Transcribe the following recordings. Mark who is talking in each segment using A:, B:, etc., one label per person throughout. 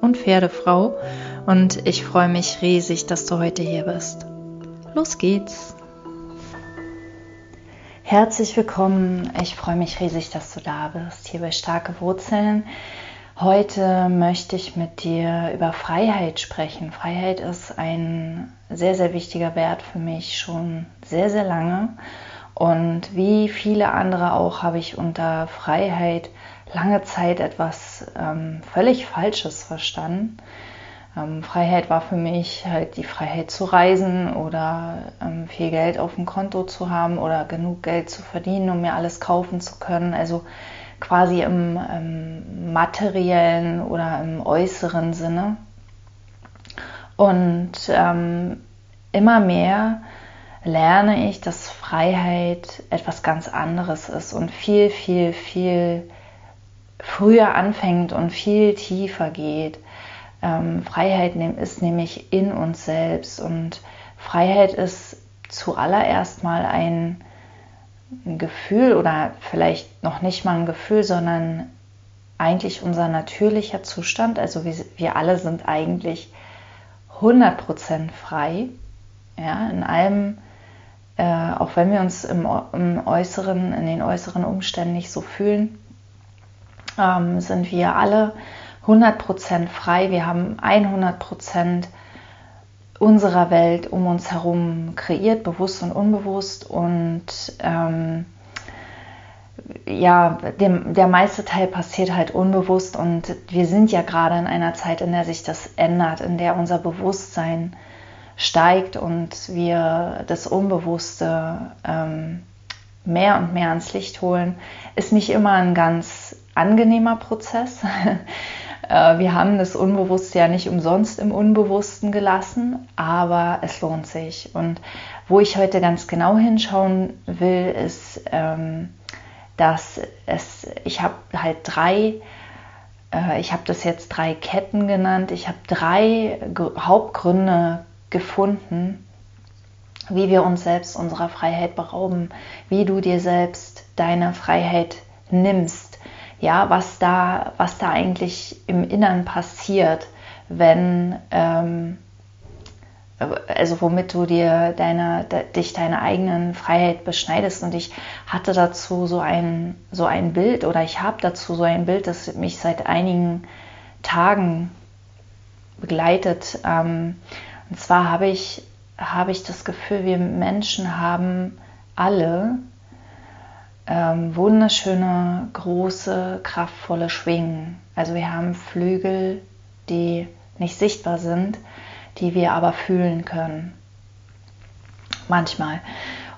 A: und Pferdefrau und ich freue mich riesig, dass du heute hier bist. Los geht's! Herzlich willkommen, ich freue mich riesig, dass du da bist, hier bei Starke Wurzeln. Heute möchte ich mit dir über Freiheit sprechen. Freiheit ist ein sehr, sehr wichtiger Wert für mich schon sehr, sehr lange. Und wie viele andere auch habe ich unter Freiheit lange Zeit etwas ähm, völlig Falsches verstanden. Ähm, Freiheit war für mich halt die Freiheit zu reisen oder ähm, viel Geld auf dem Konto zu haben oder genug Geld zu verdienen, um mir alles kaufen zu können. Also quasi im ähm, materiellen oder im äußeren Sinne. Und ähm, immer mehr lerne ich, dass Freiheit etwas ganz anderes ist und viel, viel, viel früher anfängt und viel tiefer geht. Ähm, Freiheit ist nämlich in uns selbst und Freiheit ist zuallererst mal ein, Gefühl oder vielleicht noch nicht mal ein Gefühl, sondern eigentlich unser natürlicher Zustand. Also wir, wir alle sind eigentlich 100% frei. Ja, in allem, äh, auch wenn wir uns im, im Äußeren, in den äußeren Umständen nicht so fühlen, ähm, sind wir alle 100% frei. Wir haben 100% unserer Welt um uns herum kreiert, bewusst und unbewusst. Und ähm, ja, dem, der meiste Teil passiert halt unbewusst. Und wir sind ja gerade in einer Zeit, in der sich das ändert, in der unser Bewusstsein steigt und wir das Unbewusste ähm, mehr und mehr ans Licht holen, ist nicht immer ein ganz angenehmer Prozess. Äh, wir haben das Unbewusste ja nicht umsonst im Unbewussten gelassen, aber es lohnt sich. Und wo ich heute ganz genau hinschauen will, ist, ähm, dass es, ich habe halt drei, äh, ich habe das jetzt drei Ketten genannt, ich habe drei Hauptgründe gefunden, wie wir uns selbst unserer Freiheit berauben, wie du dir selbst deine Freiheit nimmst ja, was da, was da eigentlich im Innern passiert, wenn, ähm, also womit du dir deine, de, dich deiner eigenen Freiheit beschneidest. Und ich hatte dazu so ein, so ein Bild oder ich habe dazu so ein Bild, das mich seit einigen Tagen begleitet. Ähm, und zwar habe ich, habe ich das Gefühl, wir Menschen haben alle ähm, wunderschöne, große, kraftvolle Schwingen. Also wir haben Flügel, die nicht sichtbar sind, die wir aber fühlen können. Manchmal.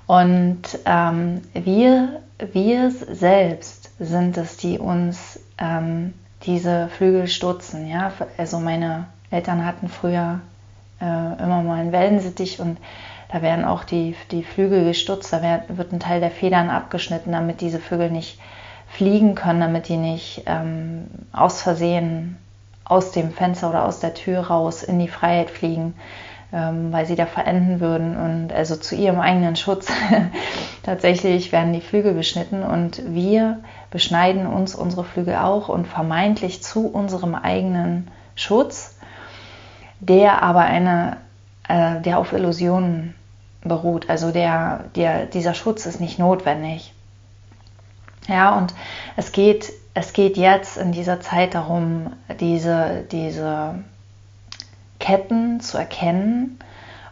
A: Und ähm, wir, wir selbst sind es, die uns ähm, diese Flügel stutzen. Ja? Also meine Eltern hatten früher äh, immer mal einen Wellensittich und da werden auch die, die Flügel gestutzt, da wird, wird ein Teil der Federn abgeschnitten, damit diese Vögel nicht fliegen können, damit die nicht ähm, aus Versehen aus dem Fenster oder aus der Tür raus in die Freiheit fliegen, ähm, weil sie da verenden würden. Und also zu ihrem eigenen Schutz tatsächlich werden die Flügel beschnitten und wir beschneiden uns unsere Flügel auch und vermeintlich zu unserem eigenen Schutz, der aber eine, äh, der auf Illusionen beruht. Also der, der, dieser Schutz ist nicht notwendig. Ja, und es geht, es geht jetzt in dieser Zeit darum, diese, diese Ketten zu erkennen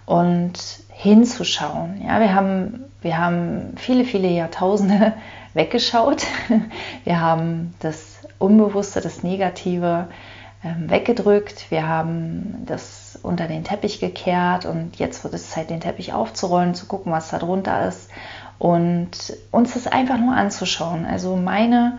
A: und hinzuschauen. Ja, wir haben, wir haben viele, viele Jahrtausende weggeschaut. Wir haben das Unbewusste, das Negative ähm, weggedrückt. Wir haben das unter den Teppich gekehrt und jetzt wird es Zeit, den Teppich aufzurollen, zu gucken, was da drunter ist und uns das einfach nur anzuschauen. Also meine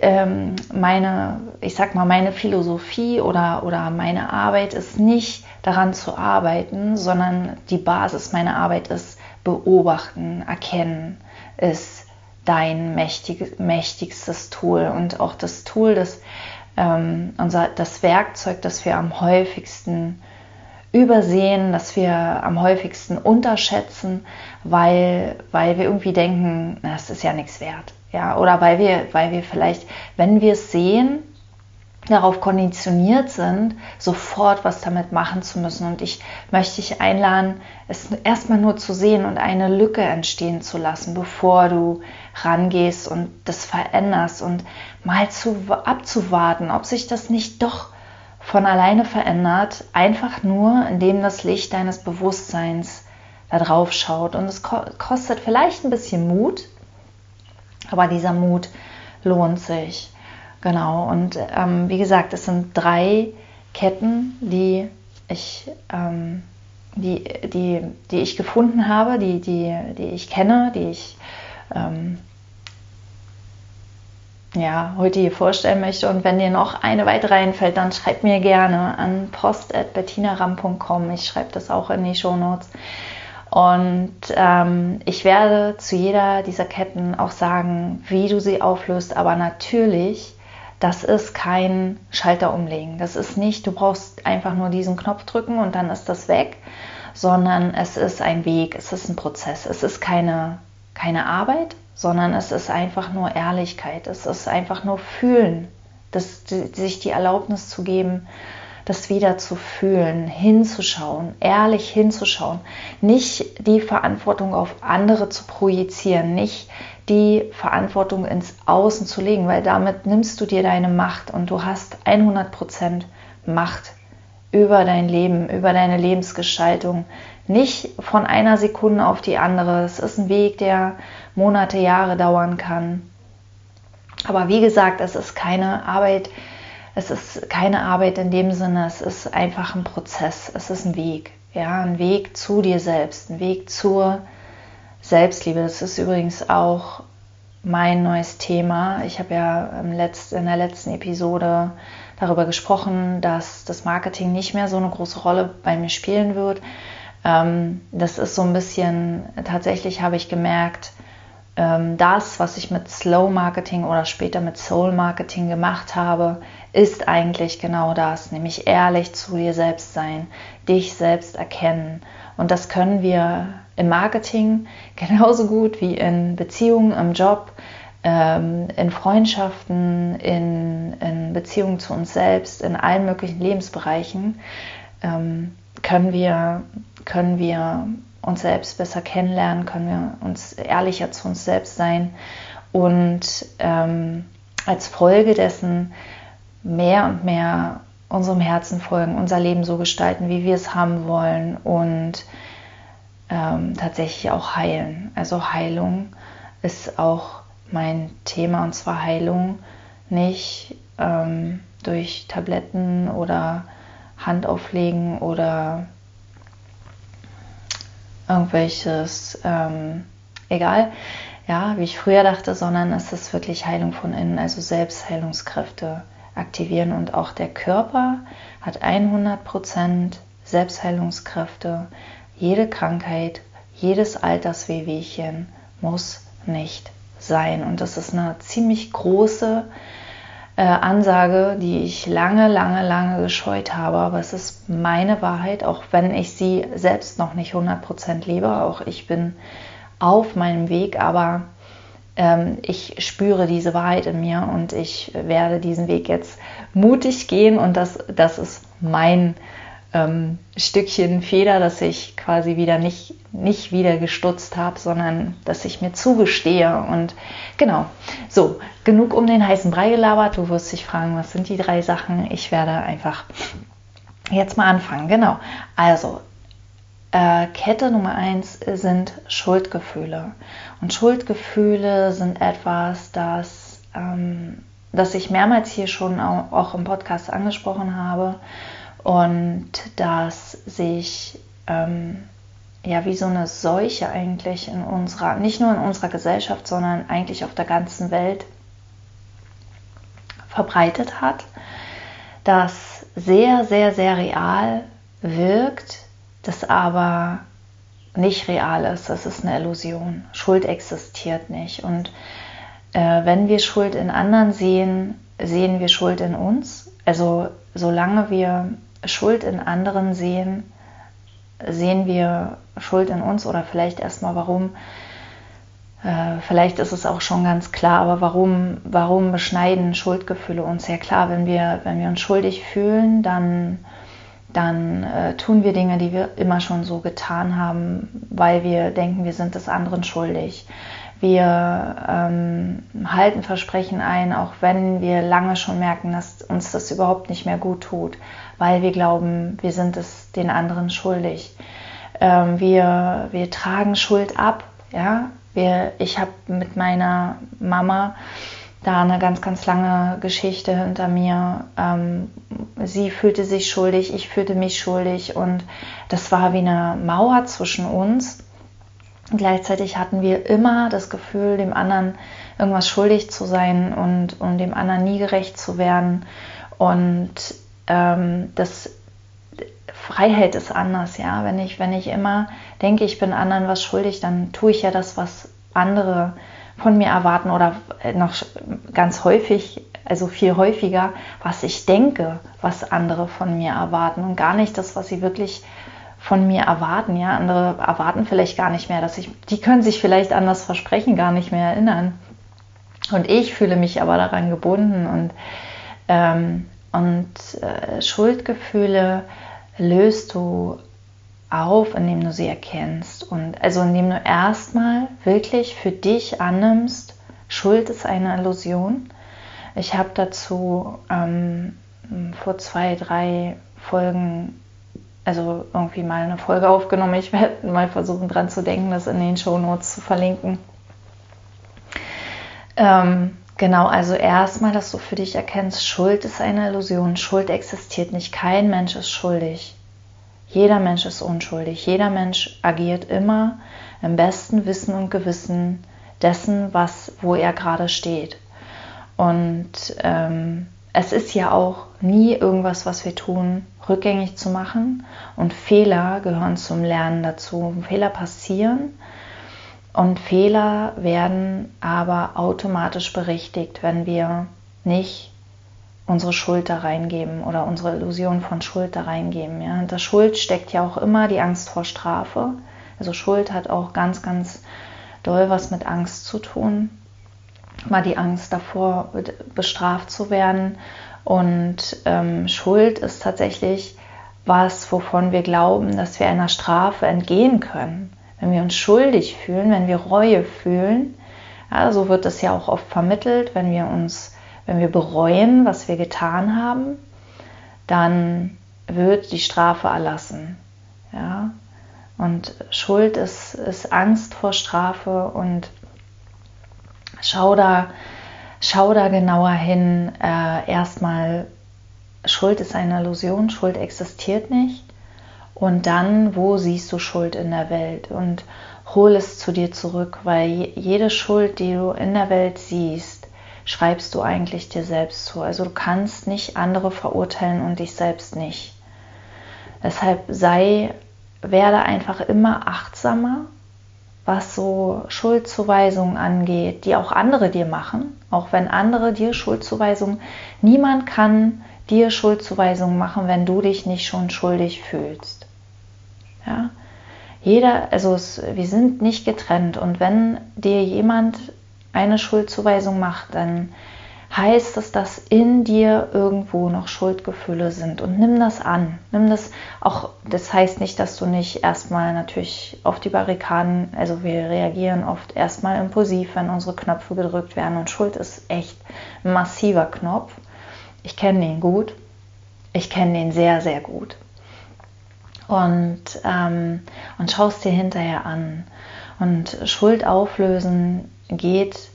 A: ähm, meine, ich sag mal, meine Philosophie oder, oder meine Arbeit ist nicht daran zu arbeiten, sondern die Basis meiner Arbeit ist beobachten, erkennen, ist dein mächtig, mächtigstes Tool und auch das Tool, das, ähm, unser, das Werkzeug, das wir am häufigsten übersehen, das wir am häufigsten unterschätzen, weil, weil wir irgendwie denken, das ist ja nichts wert. Ja, oder weil wir, weil wir vielleicht, wenn wir es sehen, darauf konditioniert sind, sofort was damit machen zu müssen. Und ich möchte dich einladen, es erstmal nur zu sehen und eine Lücke entstehen zu lassen, bevor du rangehst und das veränderst und mal zu, abzuwarten, ob sich das nicht doch von alleine verändert, einfach nur, indem das Licht deines Bewusstseins da drauf schaut. Und es kostet vielleicht ein bisschen Mut, aber dieser Mut lohnt sich. Genau. Und ähm, wie gesagt, es sind drei Ketten, die ich, ähm, die, die, die ich gefunden habe, die, die, die ich kenne, die ich ähm, ja, heute hier vorstellen möchte. Und wenn dir noch eine weitere einfällt, dann schreib mir gerne an post.bettinaram.com. Ich schreibe das auch in die Shownotes. Und ähm, ich werde zu jeder dieser Ketten auch sagen, wie du sie auflöst. Aber natürlich, das ist kein Schalter umlegen. Das ist nicht, du brauchst einfach nur diesen Knopf drücken und dann ist das weg, sondern es ist ein Weg, es ist ein Prozess. Es ist keine, keine Arbeit, sondern es ist einfach nur Ehrlichkeit. Es ist einfach nur Fühlen, das, sich die Erlaubnis zu geben, das wieder zu fühlen, hinzuschauen, ehrlich hinzuschauen, nicht die Verantwortung auf andere zu projizieren, nicht die Verantwortung ins Außen zu legen, weil damit nimmst du dir deine Macht und du hast 100% Macht über dein Leben, über deine Lebensgestaltung, nicht von einer Sekunde auf die andere. Es ist ein Weg, der Monate, Jahre dauern kann. Aber wie gesagt, es ist keine Arbeit, es ist keine Arbeit in dem Sinne, es ist einfach ein Prozess, es ist ein Weg. Ja, ein Weg zu dir selbst, ein Weg zur Selbstliebe. Das ist übrigens auch mein neues Thema. Ich habe ja in der letzten Episode darüber gesprochen, dass das Marketing nicht mehr so eine große Rolle bei mir spielen wird. Ähm, das ist so ein bisschen, tatsächlich habe ich gemerkt, ähm, das, was ich mit Slow Marketing oder später mit Soul Marketing gemacht habe, ist eigentlich genau das, nämlich ehrlich zu dir selbst sein, dich selbst erkennen. Und das können wir im Marketing genauso gut wie in Beziehungen, im Job, ähm, in Freundschaften, in, in Beziehungen zu uns selbst, in allen möglichen Lebensbereichen, ähm, können wir, können wir uns selbst besser kennenlernen, können wir uns ehrlicher zu uns selbst sein und ähm, als Folge dessen mehr und mehr unserem Herzen folgen, unser Leben so gestalten, wie wir es haben wollen und ähm, tatsächlich auch heilen. Also Heilung ist auch mein Thema und zwar Heilung nicht ähm, durch Tabletten oder Handauflegen oder irgendwelches, ähm, egal, ja, wie ich früher dachte, sondern es ist wirklich Heilung von innen, also Selbstheilungskräfte aktivieren und auch der Körper hat 100% Selbstheilungskräfte. Jede Krankheit, jedes Alterswehwehchen muss nicht sein und das ist eine ziemlich große äh, Ansage, die ich lange, lange, lange gescheut habe. Aber es ist meine Wahrheit, auch wenn ich sie selbst noch nicht 100% lebe. Auch ich bin auf meinem Weg, aber ähm, ich spüre diese Wahrheit in mir und ich werde diesen Weg jetzt mutig gehen und das, das ist mein ähm, Stückchen Feder, dass ich quasi wieder nicht, nicht wieder gestutzt habe, sondern dass ich mir zugestehe. Und genau, so, genug um den heißen Brei gelabert. Du wirst dich fragen, was sind die drei Sachen? Ich werde einfach jetzt mal anfangen. Genau, also äh, Kette Nummer eins sind Schuldgefühle. Und Schuldgefühle sind etwas, das, ähm, das ich mehrmals hier schon auch, auch im Podcast angesprochen habe und das sich ähm, ja wie so eine Seuche eigentlich in unserer, nicht nur in unserer Gesellschaft, sondern eigentlich auf der ganzen Welt verbreitet hat, das sehr, sehr, sehr real wirkt, das aber nicht real ist. Das ist eine Illusion. Schuld existiert nicht. Und äh, wenn wir Schuld in anderen sehen, sehen wir Schuld in uns. Also solange wir Schuld in anderen sehen, sehen wir Schuld in uns oder vielleicht erstmal warum. Äh, vielleicht ist es auch schon ganz klar, aber warum, warum beschneiden Schuldgefühle uns? Ja klar, wenn wir, wenn wir uns schuldig fühlen, dann, dann äh, tun wir Dinge, die wir immer schon so getan haben, weil wir denken, wir sind des anderen schuldig. Wir ähm, halten Versprechen ein, auch wenn wir lange schon merken, dass uns das überhaupt nicht mehr gut tut, weil wir glauben, wir sind es den anderen schuldig. Ähm, wir, wir tragen Schuld ab. Ja? Wir, ich habe mit meiner Mama da eine ganz, ganz lange Geschichte hinter mir. Ähm, sie fühlte sich schuldig, ich fühlte mich schuldig und das war wie eine Mauer zwischen uns. Gleichzeitig hatten wir immer das Gefühl, dem anderen irgendwas schuldig zu sein und, und dem anderen nie gerecht zu werden. Und ähm, das Freiheit ist anders, ja. Wenn ich, wenn ich immer denke, ich bin anderen was schuldig, dann tue ich ja das, was andere von mir erwarten oder noch ganz häufig, also viel häufiger, was ich denke, was andere von mir erwarten und gar nicht das, was sie wirklich von mir erwarten. Ja, andere erwarten vielleicht gar nicht mehr, dass ich, die können sich vielleicht an das Versprechen gar nicht mehr erinnern. Und ich fühle mich aber daran gebunden und, ähm, und äh, Schuldgefühle löst du auf, indem du sie erkennst. Und also indem du erstmal wirklich für dich annimmst, Schuld ist eine Illusion. Ich habe dazu ähm, vor zwei, drei Folgen also irgendwie mal eine Folge aufgenommen. Ich werde mal versuchen dran zu denken, das in den Show Notes zu verlinken. Ähm, genau, also erstmal, dass du für dich erkennst, Schuld ist eine Illusion, Schuld existiert nicht, kein Mensch ist schuldig. Jeder Mensch ist unschuldig, jeder Mensch agiert immer im besten Wissen und Gewissen dessen, was, wo er gerade steht. Und ähm, es ist ja auch nie irgendwas, was wir tun, rückgängig zu machen. Und Fehler gehören zum Lernen dazu. Fehler passieren und Fehler werden aber automatisch berichtigt, wenn wir nicht unsere Schuld da reingeben oder unsere Illusion von Schuld da reingeben. Ja? Hinter Schuld steckt ja auch immer die Angst vor Strafe. Also Schuld hat auch ganz, ganz doll was mit Angst zu tun mal die Angst davor, bestraft zu werden. Und ähm, Schuld ist tatsächlich was, wovon wir glauben, dass wir einer Strafe entgehen können. Wenn wir uns schuldig fühlen, wenn wir Reue fühlen, ja, so wird es ja auch oft vermittelt, wenn wir uns, wenn wir bereuen, was wir getan haben, dann wird die Strafe erlassen. Ja? Und Schuld ist, ist Angst vor Strafe und Schau da, schau da genauer hin. Äh, erstmal, Schuld ist eine Illusion, Schuld existiert nicht. Und dann, wo siehst du Schuld in der Welt? Und hol es zu dir zurück, weil jede Schuld, die du in der Welt siehst, schreibst du eigentlich dir selbst zu. Also du kannst nicht andere verurteilen und dich selbst nicht. Deshalb sei, werde einfach immer achtsamer was so Schuldzuweisungen angeht, die auch andere dir machen, auch wenn andere dir Schuldzuweisungen, niemand kann dir Schuldzuweisungen machen, wenn du dich nicht schon schuldig fühlst. Ja? Jeder, also es, wir sind nicht getrennt und wenn dir jemand eine Schuldzuweisung macht, dann heißt es, dass in dir irgendwo noch Schuldgefühle sind. Und nimm das an. Nimm das auch, das heißt nicht, dass du nicht erstmal natürlich auf die Barrikaden, also wir reagieren oft erstmal impulsiv, wenn unsere Knöpfe gedrückt werden. Und Schuld ist echt ein massiver Knopf. Ich kenne den gut. Ich kenne den sehr, sehr gut. Und, ähm, und schaust dir hinterher an. Und Schuld auflösen geht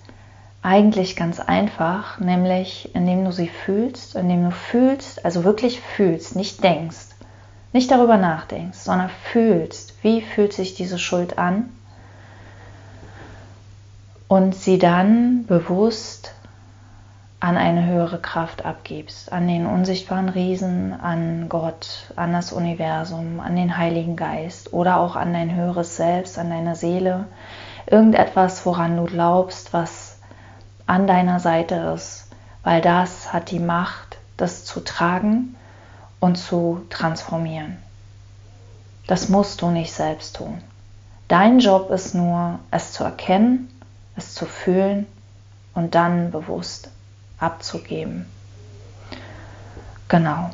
A: eigentlich ganz einfach, nämlich indem du sie fühlst, indem du fühlst, also wirklich fühlst, nicht denkst, nicht darüber nachdenkst, sondern fühlst, wie fühlt sich diese Schuld an und sie dann bewusst an eine höhere Kraft abgibst, an den unsichtbaren Riesen, an Gott, an das Universum, an den Heiligen Geist oder auch an dein höheres Selbst, an deine Seele, irgendetwas, woran du glaubst, was an deiner Seite ist, weil das hat die Macht, das zu tragen und zu transformieren. Das musst du nicht selbst tun. Dein Job ist nur, es zu erkennen, es zu fühlen und dann bewusst abzugeben. Genau.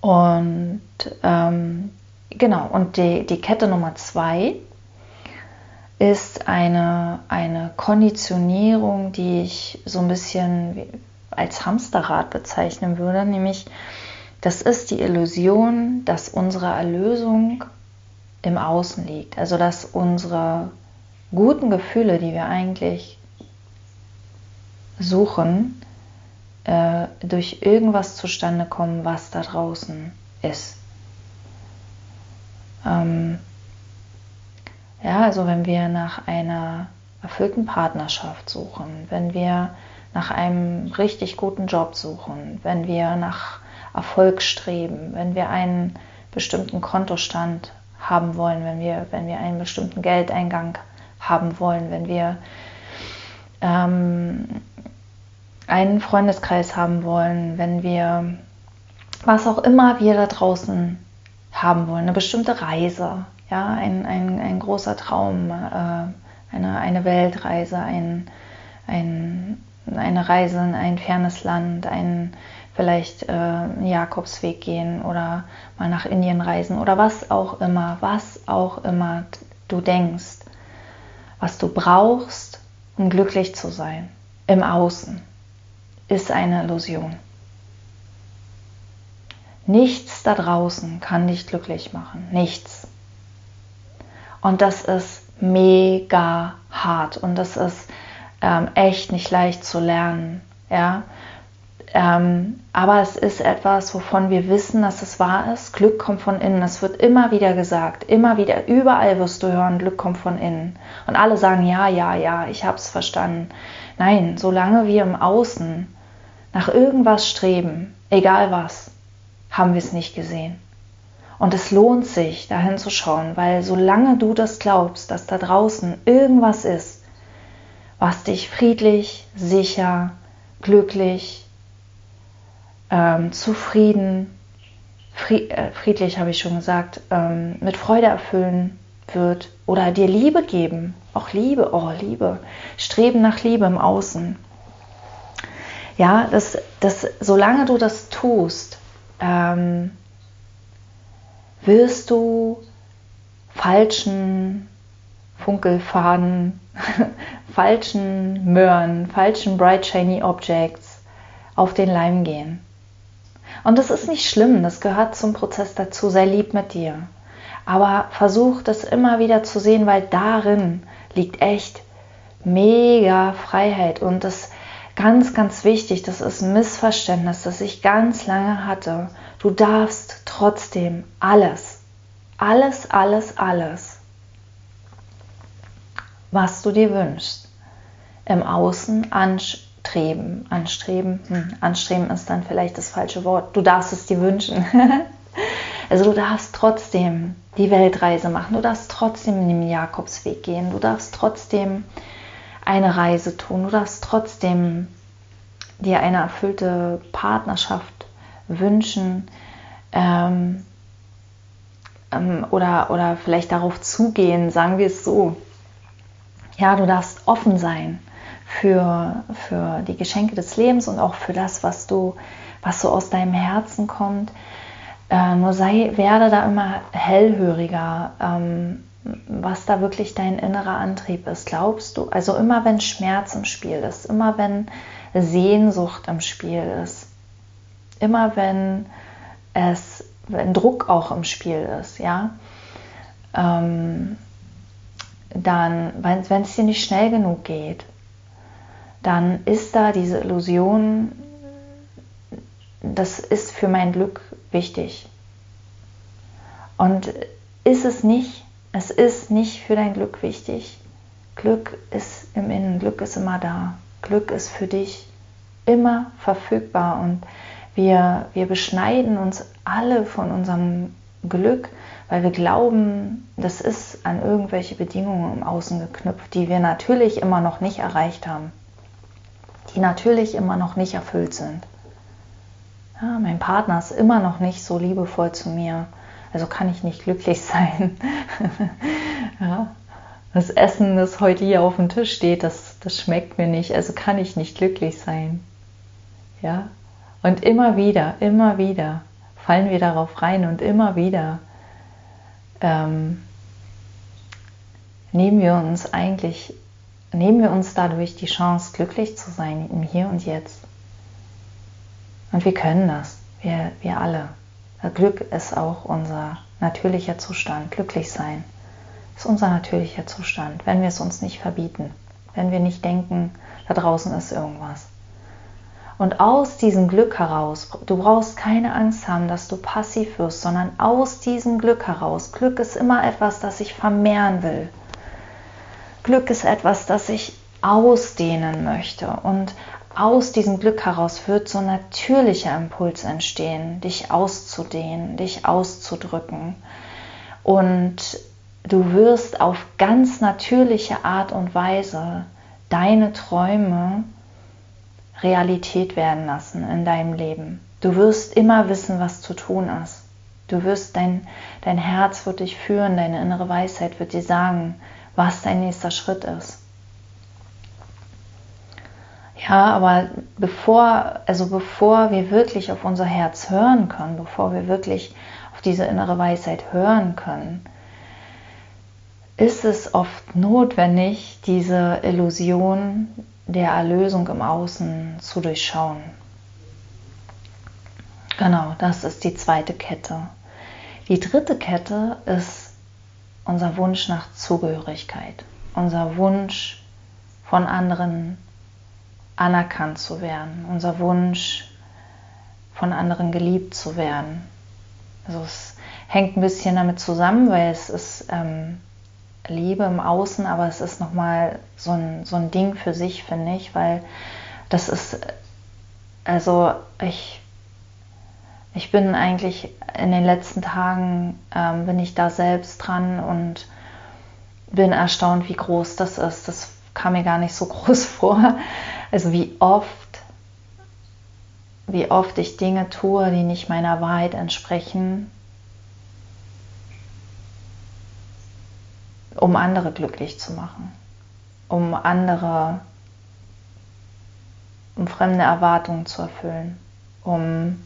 A: Und ähm, genau, und die, die Kette Nummer zwei ist eine, eine Konditionierung, die ich so ein bisschen als Hamsterrad bezeichnen würde, nämlich das ist die Illusion, dass unsere Erlösung im Außen liegt, also dass unsere guten Gefühle, die wir eigentlich suchen, äh, durch irgendwas zustande kommen, was da draußen ist. Ähm, ja, also wenn wir nach einer erfüllten Partnerschaft suchen, wenn wir nach einem richtig guten Job suchen, wenn wir nach Erfolg streben, wenn wir einen bestimmten Kontostand haben wollen, wenn wir, wenn wir einen bestimmten Geldeingang haben wollen, wenn wir ähm, einen Freundeskreis haben wollen, wenn wir was auch immer wir da draußen haben wollen, eine bestimmte Reise, ja, ein, ein, ein großer Traum, äh, eine, eine Weltreise, ein, ein, eine Reise in ein fernes Land, ein vielleicht äh, einen Jakobsweg gehen oder mal nach Indien reisen oder was auch immer, was auch immer du denkst, was du brauchst, um glücklich zu sein im Außen ist eine Illusion. Nichts da draußen kann dich glücklich machen. Nichts. Und das ist mega hart und das ist ähm, echt nicht leicht zu lernen. Ja? Ähm, aber es ist etwas, wovon wir wissen, dass es wahr ist. Glück kommt von innen. Es wird immer wieder gesagt, immer wieder, überall wirst du hören, Glück kommt von innen. Und alle sagen, ja, ja, ja, ich habe es verstanden. Nein, solange wir im Außen nach irgendwas streben, egal was, haben wir es nicht gesehen. Und es lohnt sich, dahin zu schauen, weil solange du das glaubst, dass da draußen irgendwas ist, was dich friedlich, sicher, glücklich, ähm, zufrieden, fried, äh, friedlich habe ich schon gesagt, ähm, mit Freude erfüllen wird oder dir Liebe geben, auch Liebe, oh Liebe, Streben nach Liebe im Außen, ja, das, das, solange du das tust, ähm, wirst du falschen Funkelfaden, falschen Möhren, falschen Bright Shiny Objects auf den Leim gehen. Und das ist nicht schlimm, das gehört zum Prozess dazu, sei lieb mit dir. Aber versuch das immer wieder zu sehen, weil darin liegt echt mega Freiheit und das Ganz, ganz wichtig, das ist ein Missverständnis, das ich ganz lange hatte. Du darfst trotzdem alles, alles, alles, alles, was du dir wünschst, im Außen anstreben. Anstreben, hm, anstreben ist dann vielleicht das falsche Wort. Du darfst es dir wünschen. also du darfst trotzdem die Weltreise machen, du darfst trotzdem in den Jakobsweg gehen, du darfst trotzdem eine Reise tun. Du darfst trotzdem dir eine erfüllte Partnerschaft wünschen ähm, ähm, oder, oder vielleicht darauf zugehen, sagen wir es so. Ja, du darfst offen sein für, für die Geschenke des Lebens und auch für das, was du, was so aus deinem Herzen kommt. Äh, nur sei, werde da immer hellhöriger. Ähm, was da wirklich dein innerer Antrieb ist. Glaubst du, also immer wenn Schmerz im Spiel ist, immer wenn Sehnsucht im Spiel ist, immer wenn es, wenn Druck auch im Spiel ist, ja, ähm, dann, wenn es dir nicht schnell genug geht, dann ist da diese Illusion, das ist für mein Glück wichtig. Und ist es nicht, es ist nicht für dein Glück wichtig. Glück ist im Innen, Glück ist immer da. Glück ist für dich immer verfügbar und wir, wir beschneiden uns alle von unserem Glück, weil wir glauben, das ist an irgendwelche Bedingungen im Außen geknüpft, die wir natürlich immer noch nicht erreicht haben, die natürlich immer noch nicht erfüllt sind. Ja, mein Partner ist immer noch nicht so liebevoll zu mir, also kann ich nicht glücklich sein. ja, das Essen, das heute hier auf dem Tisch steht, das, das schmeckt mir nicht, also kann ich nicht glücklich sein. Ja, und immer wieder, immer wieder fallen wir darauf rein und immer wieder ähm, nehmen wir uns eigentlich, nehmen wir uns dadurch die Chance, glücklich zu sein im Hier und Jetzt. Und wir können das, wir, wir alle. Glück ist auch unser natürlicher Zustand, glücklich sein ist unser natürlicher Zustand, wenn wir es uns nicht verbieten, wenn wir nicht denken, da draußen ist irgendwas. Und aus diesem Glück heraus, du brauchst keine Angst haben, dass du passiv wirst, sondern aus diesem Glück heraus. Glück ist immer etwas, das ich vermehren will. Glück ist etwas, das ich ausdehnen möchte. Und aus diesem Glück heraus wird so ein natürlicher Impuls entstehen, dich auszudehnen, dich auszudrücken. Und du wirst auf ganz natürliche Art und Weise deine Träume Realität werden lassen in deinem Leben. Du wirst immer wissen, was zu tun ist. Du wirst dein, dein Herz wird dich führen, deine innere Weisheit wird dir sagen, was dein nächster Schritt ist. Ja, aber bevor, also bevor wir wirklich auf unser Herz hören können, bevor wir wirklich auf diese innere Weisheit hören können, ist es oft notwendig, diese Illusion der Erlösung im Außen zu durchschauen. Genau, das ist die zweite Kette. Die dritte Kette ist unser Wunsch nach Zugehörigkeit, unser Wunsch von anderen anerkannt zu werden, unser Wunsch von anderen geliebt zu werden. Also es hängt ein bisschen damit zusammen, weil es ist ähm, Liebe im Außen, aber es ist nochmal so ein, so ein Ding für sich, finde ich, weil das ist, also ich, ich bin eigentlich in den letzten Tagen, ähm, bin ich da selbst dran und bin erstaunt, wie groß das ist. Das kam mir gar nicht so groß vor. Also wie oft, wie oft ich Dinge tue, die nicht meiner Wahrheit entsprechen um andere glücklich zu machen, um andere, um fremde Erwartungen zu erfüllen, um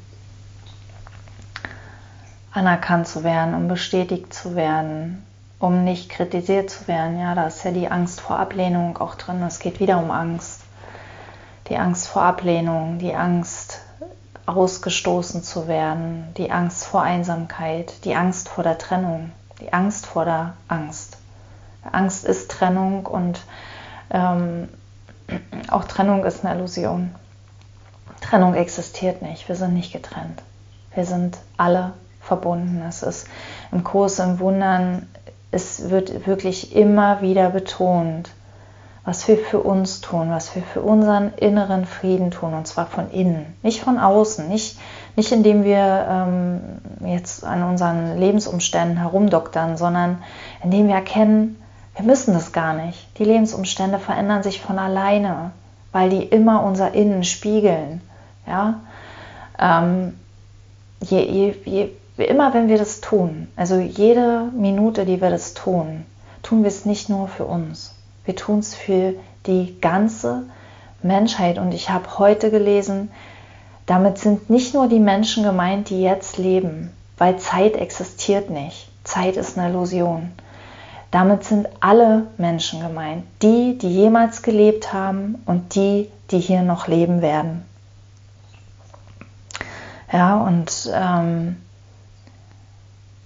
A: anerkannt zu werden, um bestätigt zu werden, um nicht kritisiert zu werden. Ja, da ist ja die Angst vor Ablehnung auch drin. Es geht wieder um Angst. Die Angst vor Ablehnung, die Angst ausgestoßen zu werden, die Angst vor Einsamkeit, die Angst vor der Trennung, die Angst vor der Angst. Angst ist Trennung und ähm, auch Trennung ist eine Illusion. Trennung existiert nicht. Wir sind nicht getrennt. Wir sind alle verbunden. Es ist im Kurs im Wundern, es wird wirklich immer wieder betont, was wir für uns tun, was wir für unseren inneren Frieden tun, und zwar von innen, nicht von außen, nicht, nicht indem wir ähm, jetzt an unseren Lebensumständen herumdoktern, sondern indem wir erkennen, wir müssen das gar nicht. Die Lebensumstände verändern sich von alleine, weil die immer unser Innen spiegeln. Ja? Ähm, je, je, je, immer wenn wir das tun, also jede Minute, die wir das tun, tun wir es nicht nur für uns. Wir tun es für die ganze Menschheit. Und ich habe heute gelesen, damit sind nicht nur die Menschen gemeint, die jetzt leben, weil Zeit existiert nicht. Zeit ist eine Illusion. Damit sind alle Menschen gemeint, die, die jemals gelebt haben und die, die hier noch leben werden. Ja, und ähm,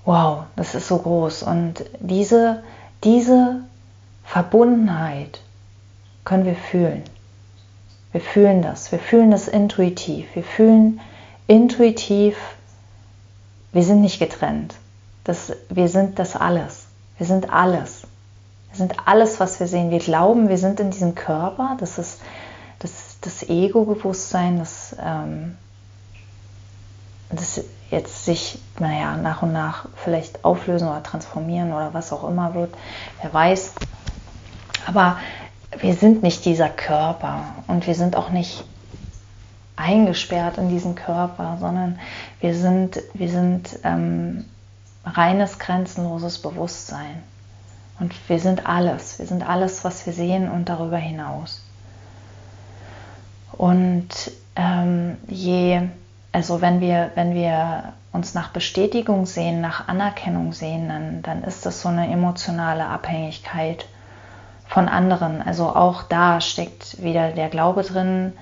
A: wow, das ist so groß. Und diese, diese Verbundenheit können wir fühlen. Wir fühlen das, wir fühlen das intuitiv. Wir fühlen intuitiv, wir sind nicht getrennt. Das, wir sind das alles. Wir sind alles. Wir sind alles, was wir sehen. Wir glauben, wir sind in diesem Körper. Das ist das, das Ego-Bewusstsein, das, ähm, das jetzt sich, naja, nach und nach vielleicht auflösen oder transformieren oder was auch immer wird, wer weiß. Aber wir sind nicht dieser Körper und wir sind auch nicht eingesperrt in diesen Körper, sondern wir sind, wir sind ähm, reines, grenzenloses Bewusstsein. Und wir sind alles. Wir sind alles, was wir sehen und darüber hinaus. Und ähm, je, also wenn wir, wenn wir uns nach Bestätigung sehen, nach Anerkennung sehen, dann, dann ist das so eine emotionale Abhängigkeit von anderen. Also auch da steckt wieder der Glaube drin,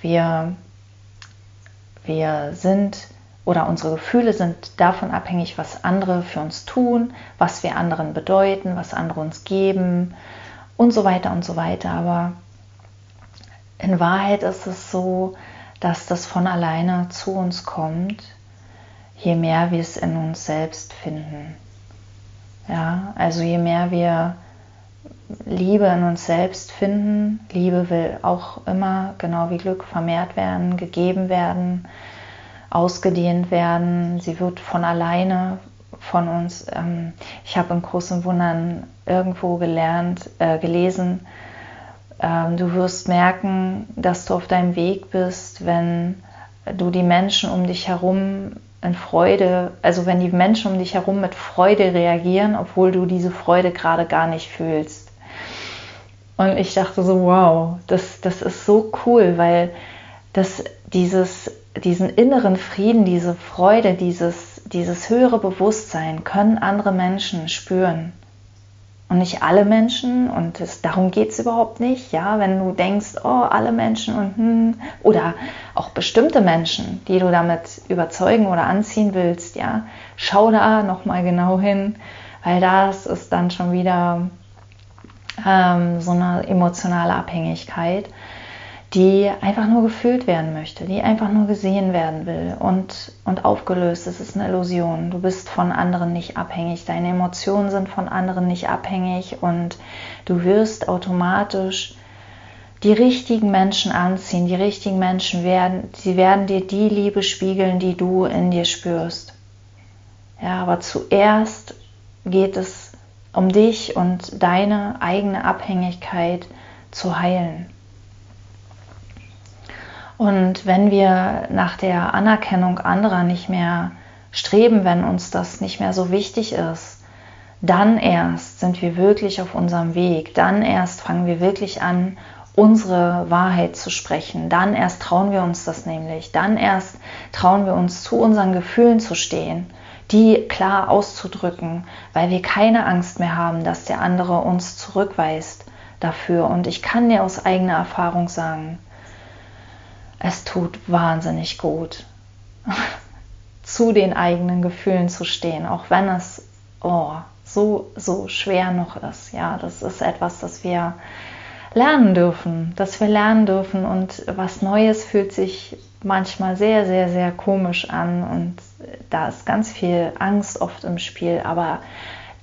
A: wir, wir sind oder unsere Gefühle sind davon abhängig, was andere für uns tun, was wir anderen bedeuten, was andere uns geben und so weiter und so weiter. Aber in Wahrheit ist es so, dass das von alleine zu uns kommt, je mehr wir es in uns selbst finden. Ja, also je mehr wir Liebe in uns selbst finden, Liebe will auch immer, genau wie Glück, vermehrt werden, gegeben werden, ausgedehnt werden. Sie wird von alleine von uns. Ähm, ich habe in großen Wundern irgendwo gelernt, äh, gelesen, ähm, du wirst merken, dass du auf deinem Weg bist, wenn du die Menschen um dich herum in Freude, also wenn die Menschen um dich herum mit Freude reagieren, obwohl du diese Freude gerade gar nicht fühlst. Und ich dachte so, wow, das, das ist so cool, weil das, dieses diesen inneren Frieden, diese Freude, dieses, dieses höhere Bewusstsein können andere Menschen spüren. Und nicht alle Menschen, und es, darum geht es überhaupt nicht, ja, wenn du denkst, oh, alle Menschen und hm, oder auch bestimmte Menschen, die du damit überzeugen oder anziehen willst, ja, schau da nochmal genau hin, weil das ist dann schon wieder ähm, so eine emotionale Abhängigkeit die einfach nur gefühlt werden möchte, die einfach nur gesehen werden will und, und aufgelöst. Es ist eine Illusion. Du bist von anderen nicht abhängig. Deine Emotionen sind von anderen nicht abhängig und du wirst automatisch die richtigen Menschen anziehen. Die richtigen Menschen werden, sie werden dir die Liebe spiegeln, die du in dir spürst. Ja, aber zuerst geht es um dich und deine eigene Abhängigkeit zu heilen. Und wenn wir nach der Anerkennung anderer nicht mehr streben, wenn uns das nicht mehr so wichtig ist, dann erst sind wir wirklich auf unserem Weg, dann erst fangen wir wirklich an, unsere Wahrheit zu sprechen, dann erst trauen wir uns das nämlich, dann erst trauen wir uns zu unseren Gefühlen zu stehen, die klar auszudrücken, weil wir keine Angst mehr haben, dass der andere uns zurückweist dafür. Und ich kann dir aus eigener Erfahrung sagen, es tut wahnsinnig gut, zu den eigenen Gefühlen zu stehen, auch wenn es oh, so, so schwer noch ist. Ja, das ist etwas, das wir lernen dürfen, dass wir lernen dürfen und was Neues fühlt sich manchmal sehr, sehr, sehr komisch an und da ist ganz viel Angst oft im Spiel, aber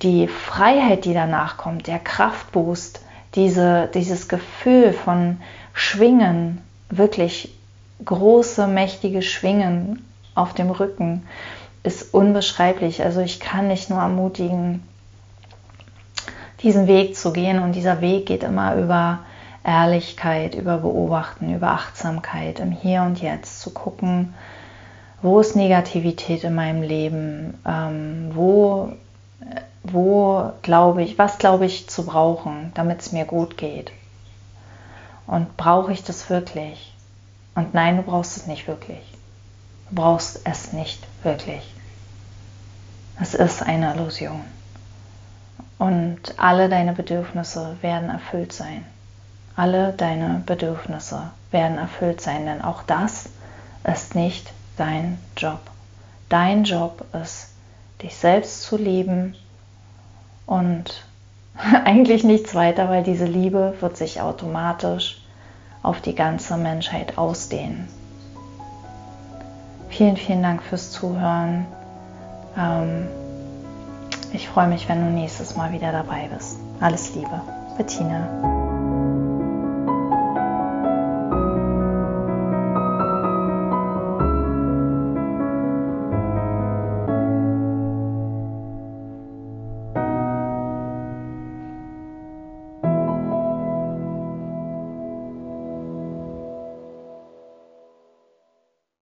A: die Freiheit, die danach kommt, der Kraftboost, diese, dieses Gefühl von Schwingen, wirklich große, mächtige Schwingen auf dem Rücken ist unbeschreiblich. Also ich kann nicht nur ermutigen, diesen Weg zu gehen. Und dieser Weg geht immer über Ehrlichkeit, über Beobachten, über Achtsamkeit, im Hier und Jetzt zu gucken, wo ist Negativität in meinem Leben, ähm, wo, wo glaube ich, was glaube ich zu brauchen, damit es mir gut geht. Und brauche ich das wirklich? Und nein, du brauchst es nicht wirklich. Du brauchst es nicht wirklich. Es ist eine Illusion. Und alle deine Bedürfnisse werden erfüllt sein. Alle deine Bedürfnisse werden erfüllt sein, denn auch das ist nicht dein Job. Dein Job ist, dich selbst zu lieben und eigentlich nichts weiter, weil diese Liebe wird sich automatisch auf die ganze Menschheit ausdehnen. Vielen, vielen Dank fürs Zuhören. Ähm, ich freue mich, wenn du nächstes Mal wieder dabei bist. Alles Liebe, Bettina.